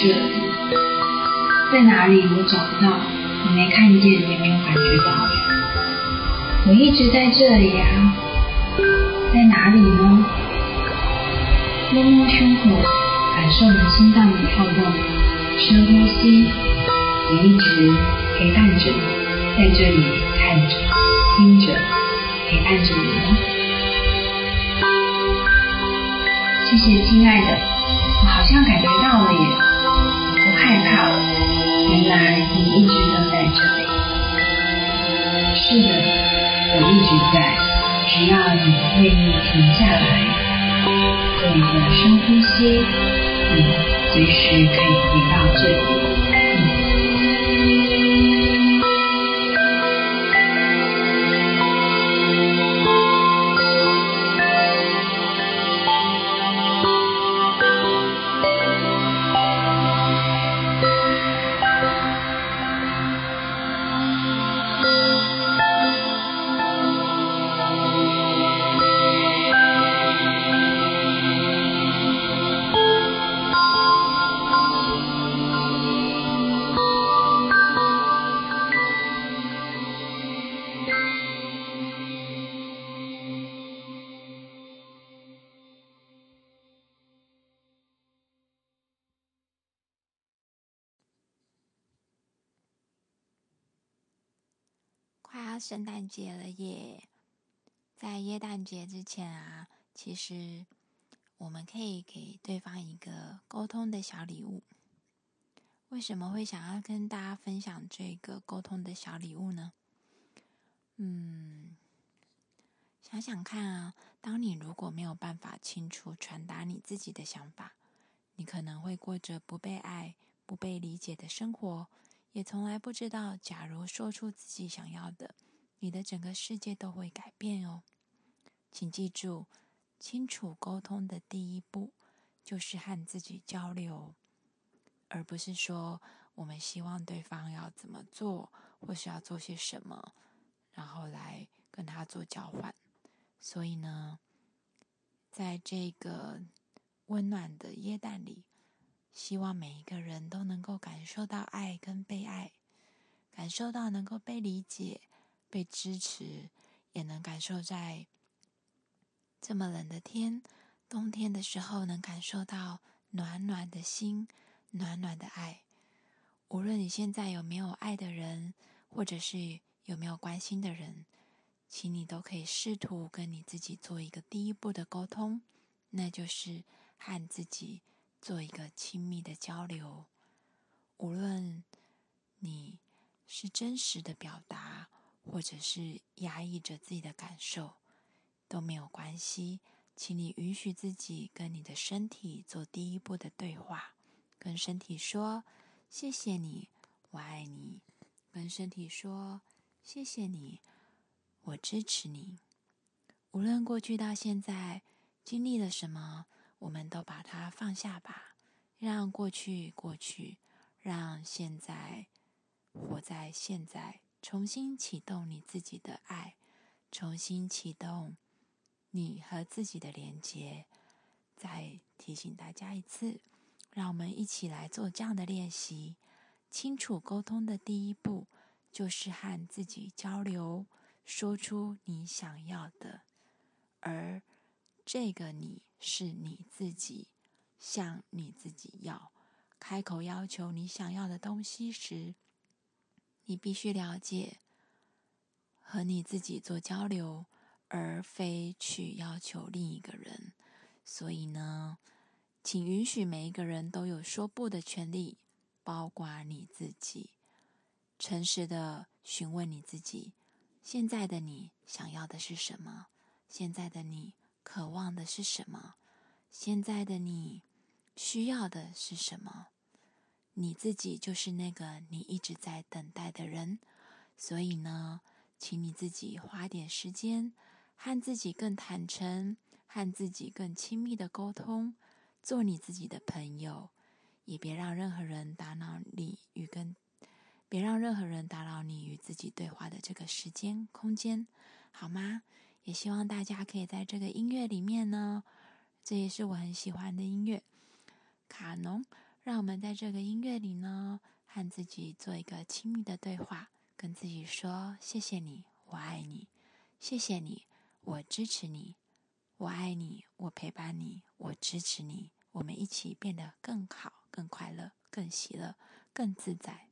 这里。在哪里？我找不到，你没看见，也没有感觉到。我一直在这里啊。在哪里呢？摸摸胸口，感受你心脏的跳动，深呼吸。我一直陪伴着你，在这里看着、听着，陪伴着你。谢谢，亲爱的，我好像感觉到了耶，在。只要你愿意停下来，做一个深呼吸，你随时可以回到这里圣诞节了耶！在耶诞节之前啊，其实我们可以给对方一个沟通的小礼物。为什么会想要跟大家分享这个沟通的小礼物呢？嗯，想想看啊，当你如果没有办法清楚传达你自己的想法，你可能会过着不被爱、不被理解的生活，也从来不知道，假如说出自己想要的。你的整个世界都会改变哦，请记住，清楚沟通的第一步就是和自己交流，而不是说我们希望对方要怎么做，或是要做些什么，然后来跟他做交换。所以呢，在这个温暖的耶诞里，希望每一个人都能够感受到爱跟被爱，感受到能够被理解。被支持，也能感受在这么冷的天，冬天的时候，能感受到暖暖的心，暖暖的爱。无论你现在有没有爱的人，或者是有没有关心的人，请你都可以试图跟你自己做一个第一步的沟通，那就是和自己做一个亲密的交流。无论你是真实的表达。或者是压抑着自己的感受都没有关系，请你允许自己跟你的身体做第一步的对话，跟身体说：“谢谢你，我爱你。”跟身体说：“谢谢你，我支持你。”无论过去到现在经历了什么，我们都把它放下吧，让过去过去，让现在活在现在。重新启动你自己的爱，重新启动你和自己的连接。再提醒大家一次，让我们一起来做这样的练习。清楚沟通的第一步，就是和自己交流，说出你想要的。而这个你是你自己，向你自己要，开口要求你想要的东西时。你必须了解和你自己做交流，而非去要求另一个人。所以呢，请允许每一个人都有说不的权利，包括你自己。诚实的询问你自己：现在的你想要的是什么？现在的你渴望的是什么？现在的你需要的是什么？你自己就是那个你一直在等待的人，所以呢，请你自己花点时间和自己更坦诚、和自己更亲密的沟通，做你自己的朋友，也别让任何人打扰你与跟，别让任何人打扰你与自己对话的这个时间空间，好吗？也希望大家可以在这个音乐里面呢，这也是我很喜欢的音乐。卡农让我们在这个音乐里呢，和自己做一个亲密的对话，跟自己说：“谢谢你，我爱你。谢谢你，我支持你。我爱你，我陪伴你，我支持你。我们一起变得更好、更快乐、更喜乐、更自在。”